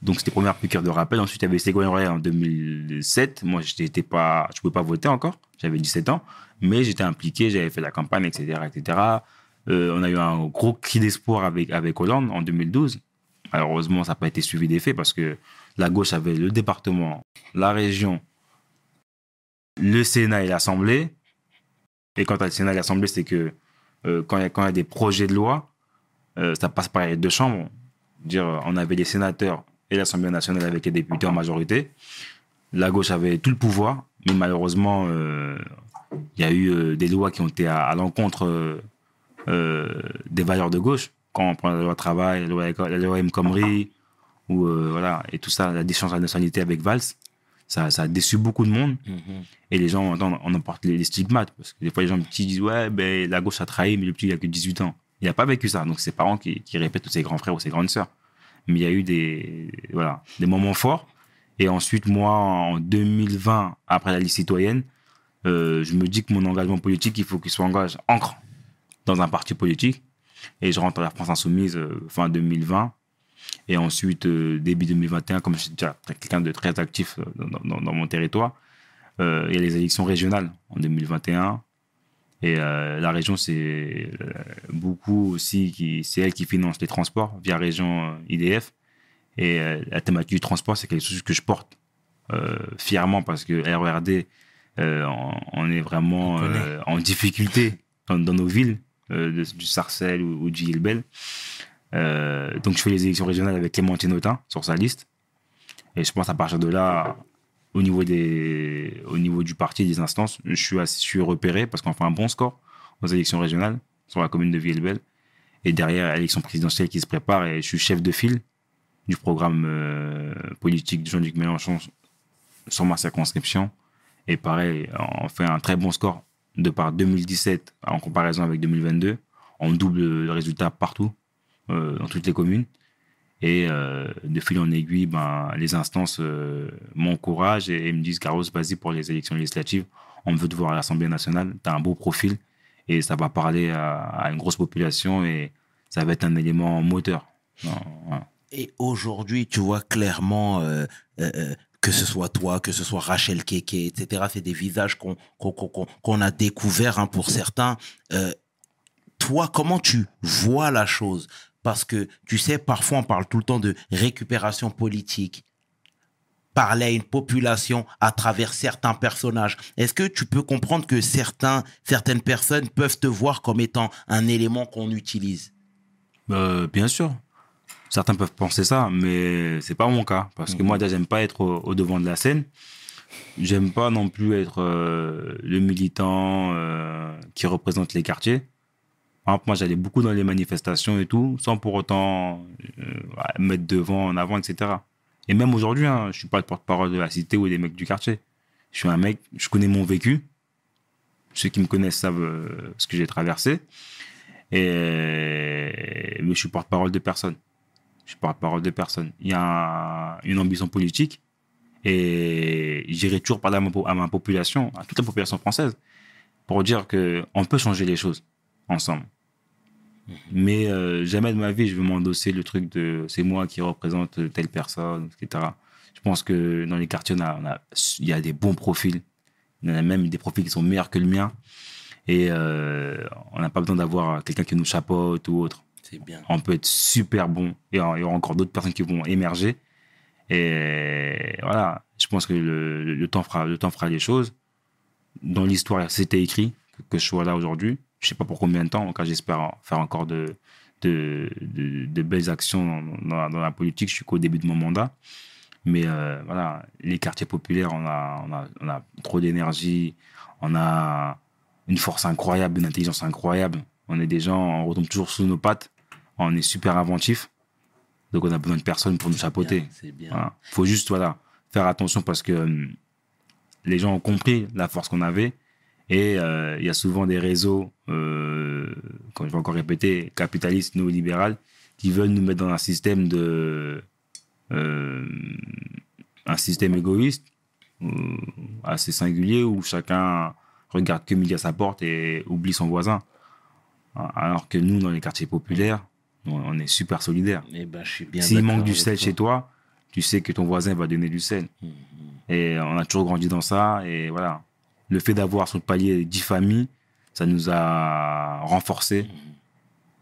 Donc, c'était première piqûre de rappel. Ensuite, il y avait Ségolène Royal en 2007. Moi, je n'étais pas, je pouvais pas voter encore. J'avais 17 ans. Mais j'étais impliqué, j'avais fait la campagne, etc., etc. Euh, on a eu un gros cri d'espoir avec, avec Hollande en 2012. Malheureusement, ça n'a pas été suivi des faits parce que la gauche avait le département, la région, le Sénat et l'Assemblée. Et quand le Sénat et l'Assemblée, c'est que euh, quand il y, a- des projets de loi, euh, ça passe par les deux chambres. Dire, on avait les sénateurs et l'Assemblée nationale avec les députés en majorité. La gauche avait tout le pouvoir, mais malheureusement, euh, il y a eu des lois qui ont été à, à l'encontre des valeurs de gauche. Quand on prend la loi travail, la loi, M. Khomri, ou euh, voilà, et tout ça, la déchéance de la nationalité avec Valls, ça, ça a déçu beaucoup de monde. Mhm. Et les gens, on, on en porte les, les stigmates. Parce que des fois, les gens petits disent Ouais, ben, la gauche a trahi, mais le petit, il a que 18 ans. Il n'a pas vécu ça. Donc, ses parents qui, qui répètent tous ses grands frères ou ses grandes sœurs. Mais il y a eu des, voilà, des moments forts. Et ensuite, moi, en 2020, après la liste citoyenne, euh, je me dis que mon engagement politique, il faut qu'il soit engagé, ancre dans un parti politique. Et je rentre à la France Insoumise euh, fin 2020. Et ensuite, euh, début 2021, comme je suis déjà quelqu'un de très actif euh, dans, dans- dans mon territoire, il y a les élections régionales en 2021. Et la région, c'est beaucoup aussi, qui, c'est elle qui finance les transports via région IDF. Et la thématique du transport, c'est quelque chose que je porte fièrement parce que RERD, on, on est vraiment en difficulté dans, dans nos villes, de- du Sarcelles ou, du Yilbel. Euh, donc, je fais les élections régionales avec Clémentine Autain sur sa liste. Et je pense à partir de là, au niveau, des, au niveau du parti, des instances, je suis, assez- je suis repéré parce qu'on fait un bon score aux élections régionales sur la commune de Villebel. Et derrière, l'élection présidentielle qui se prépare, et je suis chef de file du programme euh, politique de Jean-Luc Mélenchon sur ma circonscription. Et pareil, on fait un très bon score de par 2017 en comparaison avec 2022. On double le résultat partout, euh, dans toutes les communes. Et euh, de fil en aiguille, ben, les instances euh, m'encouragent et, me disent Carlos, vas-y pour les élections législatives. on veut te voir à l'Assemblée nationale, tu as un beau profil et ça va parler à, une grosse population et ça va être un élément moteur. Et aujourd'hui, tu vois clairement que ce soit toi, que ce soit Rachel Keke, etc. C'est des visages qu'on a découverts hein, pour certains. Euh, toi, comment tu vois la chose? Parce que tu sais, parfois on parle tout le temps de récupération politique. Parler à une population à travers certains personnages. Est-ce que tu peux comprendre que certains, certaines personnes peuvent te voir comme étant un élément qu'on utilise? Euh, bien sûr. Certains peuvent penser ça, mais c'est pas mon cas. Parce que Mhm. moi, déjà, j'aime pas être au, au devant de la scène. J'aime pas non plus être euh, le militant euh, qui représente les quartiers. Exemple, moi, j'allais beaucoup dans les manifestations et tout, sans pour autant euh, mettre devant, en avant, etc. Et même aujourd'hui, hein, je suis pas le porte-parole de la cité ou des mecs du quartier. Je suis un mec, je connais mon vécu. Ceux qui me connaissent savent ce que j'ai traversé. Et mais je suis porte-parole de personne. Je suis porte-parole de personne. Il y a un- une ambition politique et j'irai toujours parler à ma, po- à ma population, à toute la population française, pour dire que on peut changer les choses ensemble. Mais euh, jamais de ma vie je veux m'endosser le truc de c'est moi qui représente telle personne, etc. Je pense que dans les quartiers, on a- on a- il y a des bons profils. Il y en a même des profils qui sont meilleurs que le mien. Et euh, on n'a pas besoin d'avoir quelqu'un qui nous chapeaute ou autre. On peut être super bon. Et il y aura encore d'autres personnes qui vont émerger. Et voilà, je pense que le, temps, fera, le temps fera les choses. Dans l'histoire, c'était écrit que, je sois là aujourd'hui. Je sais pas pour combien de temps. En cas, j'espère faire encore de, belles actions dans, la, politique. Je suis qu'au début de mon mandat. Mais euh, voilà, les quartiers populaires, on a, on a, on a trop d'énergie. On a une force incroyable, une intelligence incroyable. On est des gens, on retombe toujours sous nos pattes. On est super inventif. Donc on a besoin de personne pour nous chapeauter. Bien, C'est bien. Voilà. Faut juste voilà, faire attention parce que hum, les gens ont compris la force qu'on avait. Et euh, il y a souvent des réseaux, euh, comme je vais encore répéter, capitalistes, néolibérales, qui veulent nous mettre dans un système de. euh, un système égoïste, euh, assez singulier, où chacun regarde que midi à sa porte et oublie son voisin. Alors que nous, dans les quartiers populaires, on- est super solidaires. Eh ben, S'il manque du sel toi. chez toi, tu sais que ton voisin va donner du sel. Mhm. Et on a toujours grandi dans ça. Et voilà. Le fait d'avoir sur le palier 10 familles, ça nous a renforcés.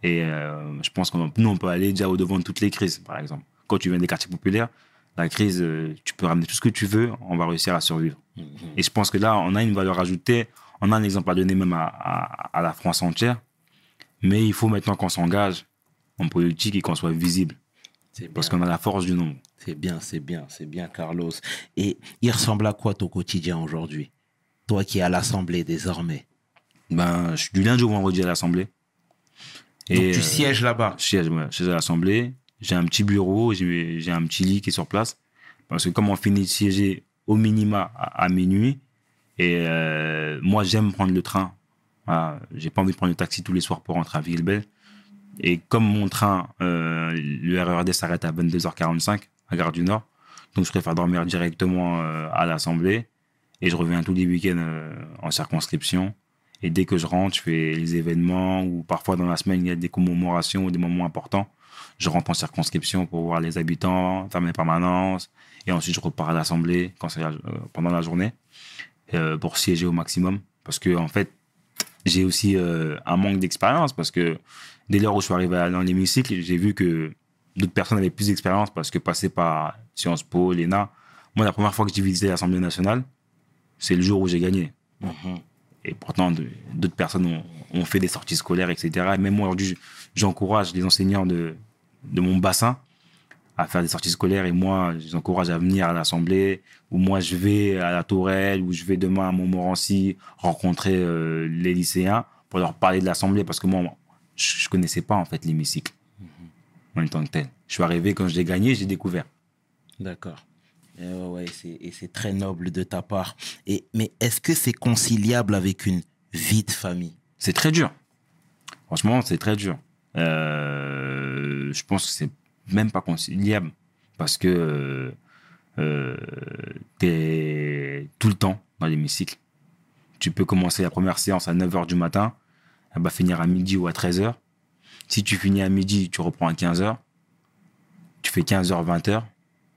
Et euh, je pense que nous, on peut aller déjà au-devant de toutes les crises, par exemple. Quand tu viens des quartiers populaires, la crise, euh, tu peux ramener tout ce que tu veux, on va réussir à survivre. Et je pense que là, on a une valeur ajoutée. On a un exemple à donner même à, à- à la France entière. Mais il faut maintenant qu'on s'engage en politique et qu'on soit visible. Parce qu'on a la force du nombre. C'est bien, c'est bien, c'est bien, Carlos. Et il ressemble à quoi ton quotidien aujourd'hui? Toi qui es à l'Assemblée désormais? Ben, je suis du lundi au vendredi à l'Assemblée. Donc tu euh, sièges là-bas? Je siège, ouais, je siège à l'Assemblée. J'ai un petit bureau, j'ai un petit lit qui est sur place. Parce que comme on finit de siéger au minima à, à minuit, et euh, moi j'aime prendre le train. Voilà, j'ai pas envie de prendre le taxi tous les soirs pour rentrer à Villebel. Et comme mon train, euh, le RERD s'arrête à 22h45 à Gare du Nord, donc je préfère dormir directement euh, à l'Assemblée. Et je reviens tous les week-ends euh, en circonscription. Et dès que je rentre, je fais les événements ou parfois dans la semaine, il y a des commémorations ou des moments importants. Je rentre en circonscription pour voir les habitants, faire mes permanences. Et ensuite, je repars à l'Assemblée euh, pendant la journée pour siéger au maximum. Parce que, en fait, j'ai aussi un manque d'expérience parce que dès lors où je suis arrivé dans l'hémicycle, j'ai vu que d'autres personnes avaient plus d'expérience parce que passer par Sciences Po, l'ENA. Moi, la première fois que j'ai visité l'Assemblée nationale, c'est le jour où j'ai gagné. Mhm. Et pourtant, d'autres personnes ont, ont fait des sorties scolaires, etc. Et même moi, aujourd'hui, j'encourage les enseignants de, de mon bassin à faire des sorties scolaires. Et moi, je les encourage à venir à l'Assemblée, où moi, je vais à la Tourelle, où je vais demain à Montmorency rencontrer euh, les lycéens pour leur parler de l'Assemblée. Parce que moi, je ne connaissais pas, en fait, l'hémicycle en tant que tel. Je suis arrivé, quand je l'ai gagné, j'ai découvert. D'accord. Et ouais, ouais, c'est- et c'est très noble de ta part. Et, mais est-ce que c'est conciliable avec une vie de famille? C'est très dur. Franchement, c'est très dur. Euh, je pense que c'est même pas conciliable parce que euh, euh, t'es tout le temps dans l'hémicycle. tu peux commencer la première séance à 9h du matin, va finir à midi ou à 13h. Si tu finis à midi, tu reprends à 15h. Tu fais 15h, 20h.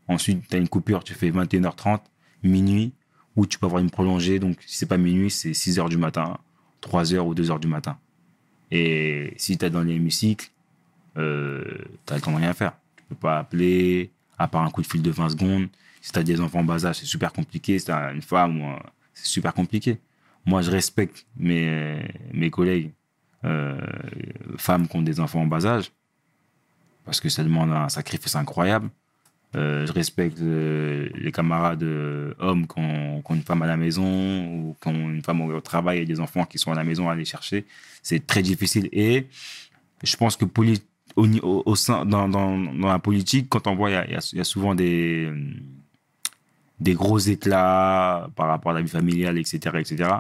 Ensuite, tu as une coupure, tu fais 21h30, minuit, ou tu peux avoir une prolongée. Donc, si c'est pas minuit, c'est 6h du matin, 3h ou 2h du matin. Et si tu es dans l'hémicycle, euh, tu as le temps de rien faire. Tu peux pas appeler, à part un coup de fil de 20 secondes. Si tu as des enfants en bas âge, c'est super compliqué. Si tu as une femme, c'est super compliqué. Moi, je respecte mes, mes collègues femmes qui ont des enfants en bas âge parce que ça demande un sacrifice incroyable. Euh, je respecte euh, les camarades euh, hommes qui ont, une femme à la maison ou qui ont une femme au, travail et des enfants qui sont à la maison à aller chercher. C'est très difficile. Et je pense que au, sein, dans, la politique, quand on voit, il y a, souvent des, euh, des gros éclats par rapport à la vie familiale, etc., etc.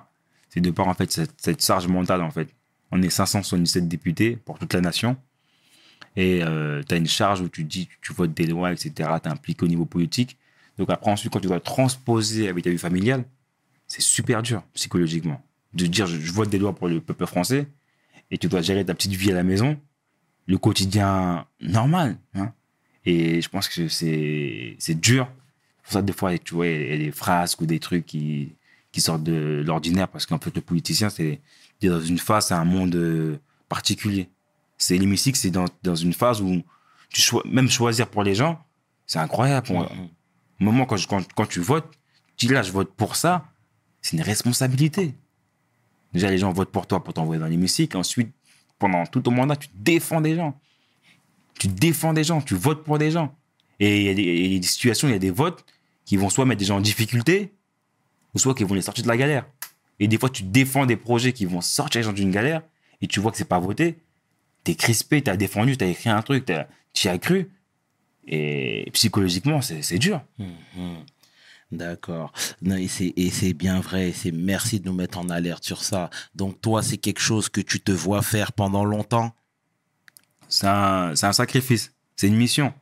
C'est de par en fait cette, cette charge mentale en fait. On est 577 députés pour toute la nation. Et tu as une charge où tu dis, tu votes des lois, etc. Tu impliqué au niveau politique. Donc après, ensuite, quand tu dois transposer avec ta vie familiale, c'est super dur psychologiquement. De dire, je, vote des lois pour le peuple français et tu dois gérer ta petite vie à la maison, le quotidien normal. hein. Et je pense que c'est dur. Pour ça, des fois, tu vois, il y a des phrases ou des trucs qui, qui sortent de l'ordinaire parce qu'en fait, le politicien, c'est dans une phase, c'est un monde euh, particulier. C'est l'hémicycle, c'est dans, dans une phase où tu choi- même choisir pour les gens, c'est incroyable. Au moment quand, je- quand, quand tu votes, tu dis là, je vote pour ça, c'est une responsabilité. Déjà, les gens votent pour toi pour t'envoyer dans l'hémicycle. Ensuite, pendant tout ton mandat, tu défends des gens. Tu défends des gens, tu votes pour des gens. Et il y, a des- il y a des situations, il y a des votes qui vont soit mettre des gens en difficulté, ou soit qui vont les sortir de la galère. Et des fois, tu défends des projets qui vont sortir les gens d'une galère, et tu vois que c'est pas voté. T'es crispé, t'as défendu, t'as écrit un truc, t'y as cru. Et psychologiquement, c'est dur. Mhm. D'accord. Et c'est bien vrai. et C'est merci de nous mettre en alerte sur ça. Donc toi, c'est quelque chose que tu te vois faire pendant longtemps? C'est un, c'est un sacrifice. C'est une mission.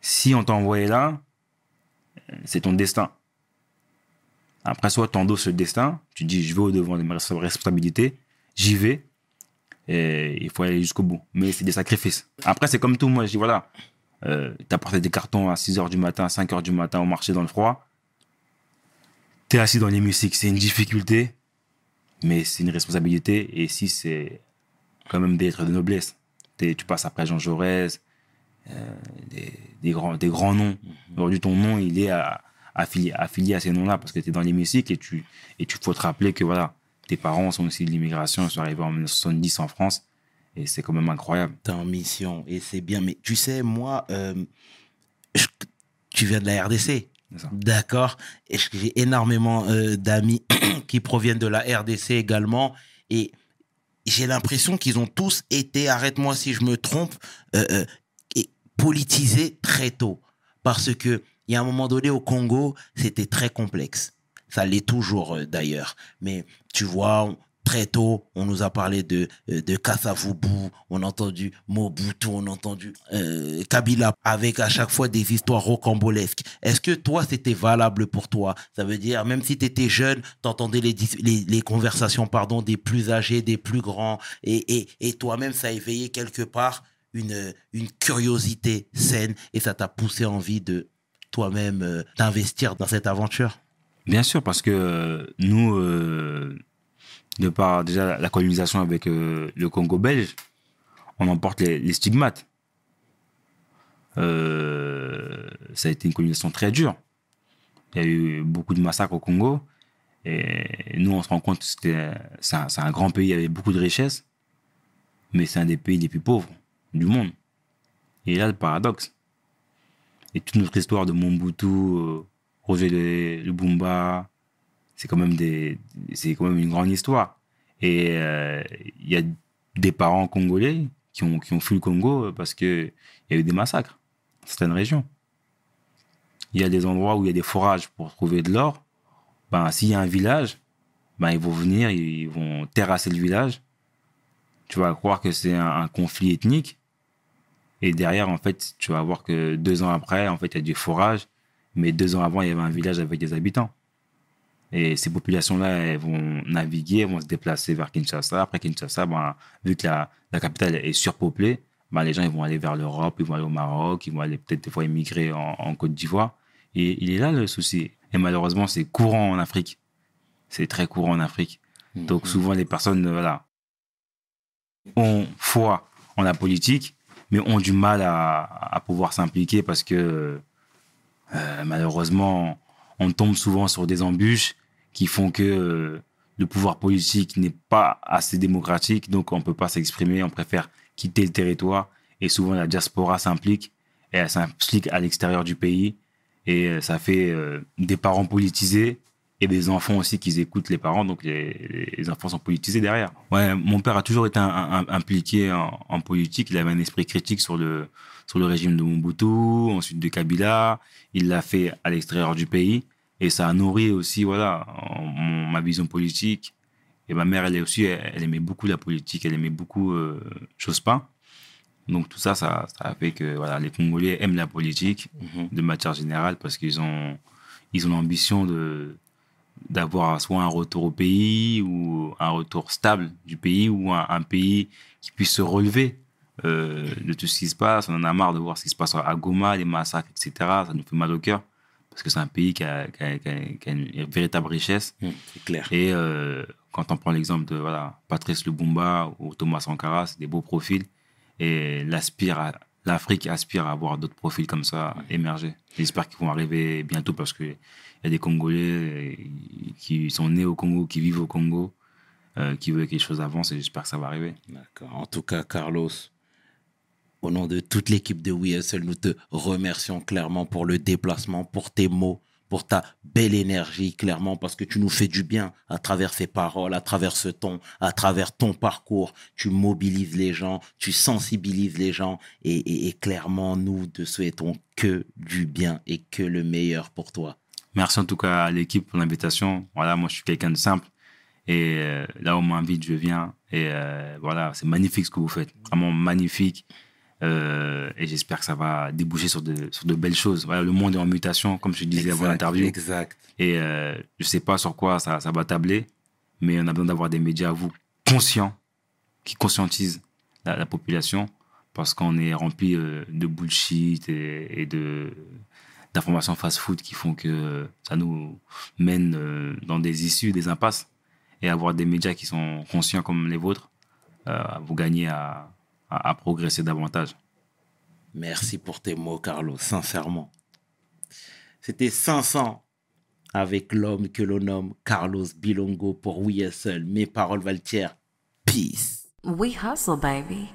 Si on t'a envoyé là, euh, c'est ton destin. Après, soit tu endosses le destin, tu dis je vais au devant de mes respons- responsabilités, j'y vais, et il faut aller jusqu'au bout. Mais c'est des sacrifices. Après, c'est comme tout. Moi, je dis voilà, euh, t'as porté des cartons à 6 h du matin, 5 h du matin au marché dans le froid. T'es assis dans l'hémicycle, c'est une difficulté, mais c'est une responsabilité. Et si c'est quand même des lettres de noblesse, tu passes après Jean Jaurès, euh, des, des grands, des grands noms. Aujourd'hui, ton nom, il est à- affilié, affilié à ces noms-là parce que tu es dans l'hémicycle et tu et tu faut te rappeler que voilà, tes parents sont aussi de l'immigration, ils sont arrivés en 1970 en France et c'est quand même incroyable. T'es en mission et c'est bien. Mais tu sais, moi, euh, je- tu viens de la RDC. D'accord. Et j'ai énormément euh, d'amis qui proviennent de la RDC également. Et j'ai l'impression qu'ils ont tous été, arrête-moi si je me trompe, euh, euh, et politisés très tôt. Parce que il y a un moment donné au Congo, c'était très complexe. Ça l'est toujours euh, d'ailleurs. Mais tu vois, très tôt, on nous a parlé de, euh, de Kassavubu, on a entendu Mobutu, on a entendu euh, Kabila, avec à chaque fois des histoires rocambolesques. Est-ce que toi, c'était valable pour toi? Ça veut dire, même si tu étais jeune, t'entendais les, dis- les, les conversations pardon, des plus âgés, des plus grands, et, et, et toi-même, ça a éveillé quelque part une, une curiosité saine, et ça t'a poussé envie de toi-même euh, t'investir dans cette aventure? Bien sûr, parce que euh, nous, euh, de par déjà la colonisation avec le Congo belge, on emporte les, stigmates. Ça a été une colonisation très dure. Il y a eu beaucoup de massacres au Congo. Et nous, on se rend compte que c'est un, un grand pays avec beaucoup de richesses, mais c'est un des pays les plus pauvres du monde. Et là, le paradoxe. Et toute notre histoire de Mobutu, euh, Roger le, le Bumba, c'est quand même des, c'est quand même une grande histoire. Et euh, il y a des parents congolais qui ont, qui ont fui le Congo parce que il y a eu des massacres dans certaines régions. Il y a des endroits où il y a des forages pour trouver de l'or. Ben, s'il y a un village, ben, ils vont venir, ils vont terrasser le village. Tu vas croire que c'est un, un conflit ethnique. Et derrière, en fait, tu vas voir que deux ans après, en fait, il y a du forage. Mais deux ans avant, il y avait un village avec des habitants. Et ces populations-là, elles vont naviguer, elles vont se déplacer vers Kinshasa. Après Kinshasa, ben, vu que la, la capitale est surpeuplée, ben, les gens ils vont aller vers l'Europe, ils vont aller au Maroc, ils vont aller peut-être des fois immigrer en, en Côte d'Ivoire. Et il est là le souci. Et malheureusement, c'est courant en Afrique. C'est très courant en Afrique. Donc souvent, les personnes, voilà, ont foi en la politique, mais ont du mal à, pouvoir s'impliquer parce que euh, malheureusement, on tombe souvent sur des embûches qui font que le pouvoir politique n'est pas assez démocratique, donc on peut pas s'exprimer, on préfère quitter le territoire, et souvent la diaspora s'implique, et elle s'implique à l'extérieur du pays, et euh, ça fait euh, des parents politisés, et des enfants aussi qui écoutent les parents, donc les, les enfants sont politisés derrière. Ouais, mon père a toujours été un- un- impliqué en, en politique, il avait un esprit critique sur le, sur le régime de Mobutu, ensuite de Kabila, il l'a fait à l'extérieur du pays, et ça a nourri aussi voilà en- mon- ma vision politique. Et ma mère elle est aussi elle, elle aimait beaucoup la politique. Elle aimait beaucoup euh, Jospin. Donc tout ça, ça ça a fait que voilà les Congolais aiment la politique Mhm. de matière générale parce qu'ils ont ils ont l'ambition de d'avoir soit un retour au pays ou un retour stable du pays ou un, un pays qui puisse se relever euh, de tout ce qui se passe. On en a marre de voir ce qui se passe à Goma, les massacres, etc. Ça nous fait mal au cœur parce que c'est un pays qui a, qui a- qui a- qui a une véritable richesse. Mhm, C'est clair. Et euh, quand on prend l'exemple de voilà, Patrice Lumumba ou Thomas Sankara, c'est des beaux profils. Et l'aspire à- l'Afrique aspire à avoir d'autres profils comme ça émerger. J'espère qu'ils vont arriver bientôt parce qu'il y a des Congolais euh, qui sont nés au Congo, qui vivent au Congo, euh, qui veulent que les choses avancent et j'espère que ça va arriver. D'accord. En tout cas, Carlos, au nom de toute l'équipe de WeSL, nous te remercions clairement pour le déplacement, pour tes mots, pour ta belle énergie, clairement, parce que tu nous fais du bien à travers ces paroles, à travers ce ton, à travers ton parcours. Tu mobilises les gens, tu sensibilises les gens, et- et clairement, nous te souhaitons que du bien et que le meilleur pour toi. Merci en tout cas à l'équipe pour l'invitation. Voilà, moi je suis quelqu'un de simple. Et euh, là où on m'invite, je viens. Et euh, voilà, c'est magnifique ce que vous faites. Vraiment magnifique. Euh, et j'espère que ça va déboucher sur de, sur de belles choses. Voilà, le monde est en mutation, comme je disais avant Exact, l'interview. Exact. Et je sais pas sur quoi ça, ça va tabler, mais on a besoin d'avoir des médias, vous, conscients, qui conscientisent la, la population, parce qu'on est rempli de bullshit et, et de d'informations fast-food qui font que ça nous mène euh, dans des issues, des impasses. Et avoir des médias qui sont conscients comme les vôtres, euh, vous gagnez à, à, à progresser davantage. Merci pour tes mots, Carlos, sincèrement. C'était 500 avec l'homme que l'on nomme Carlos Bilongo pour We Hustle. Mes paroles valent Peace. We hustle, baby.